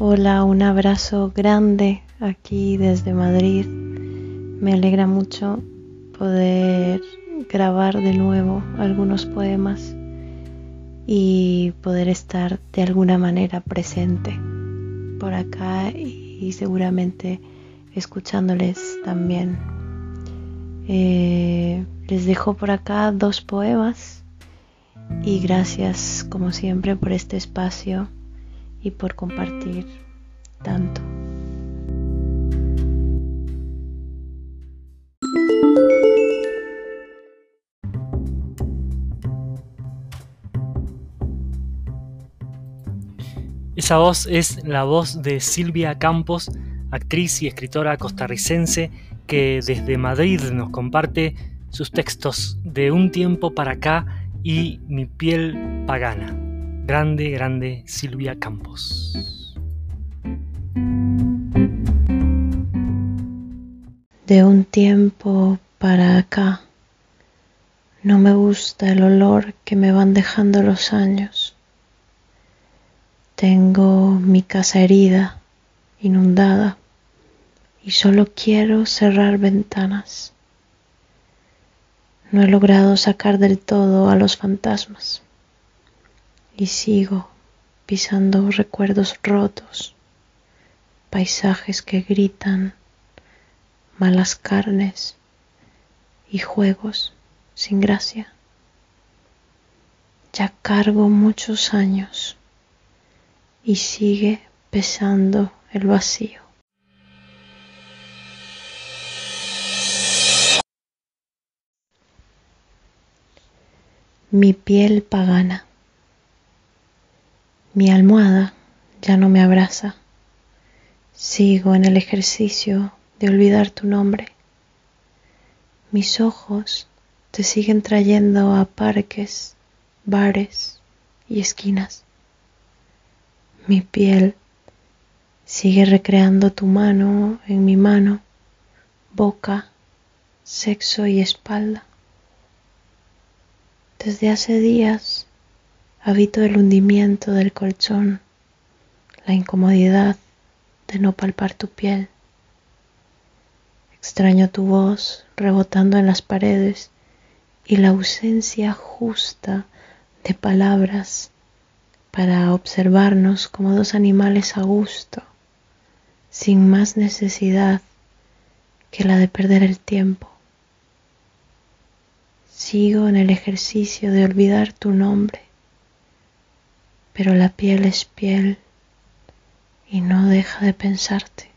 Hola, un abrazo grande aquí desde Madrid. Me alegra mucho poder grabar de nuevo algunos poemas y poder estar de alguna manera presente por acá y seguramente escuchándoles también. Eh, les dejo por acá dos poemas y gracias como siempre por este espacio y por compartir tanto. Esa voz es la voz de Silvia Campos, actriz y escritora costarricense que desde Madrid nos comparte sus textos de un tiempo para acá y Mi piel pagana. Grande, grande Silvia Campos. De un tiempo para acá no me gusta el olor que me van dejando los años. Tengo mi casa herida, inundada, y solo quiero cerrar ventanas. No he logrado sacar del todo a los fantasmas y sigo pisando recuerdos rotos, paisajes que gritan, malas carnes y juegos sin gracia. Ya cargo muchos años y sigue pesando el vacío. mi piel pagana. Mi almohada ya no me abraza. Sigo en el ejercicio de olvidar tu nombre. Mis ojos te siguen trayendo a parques, bares y esquinas. Mi piel sigue recreando tu mano en mi mano, boca, sexo y espalda. Desde hace días habito el hundimiento del colchón, la incomodidad de no palpar tu piel. Extraño tu voz rebotando en las paredes y la ausencia justa de palabras para observarnos como dos animales a gusto, sin más necesidad que la de perder el tiempo. Sigo en el ejercicio de olvidar tu nombre, pero la piel es piel y no deja de pensarte.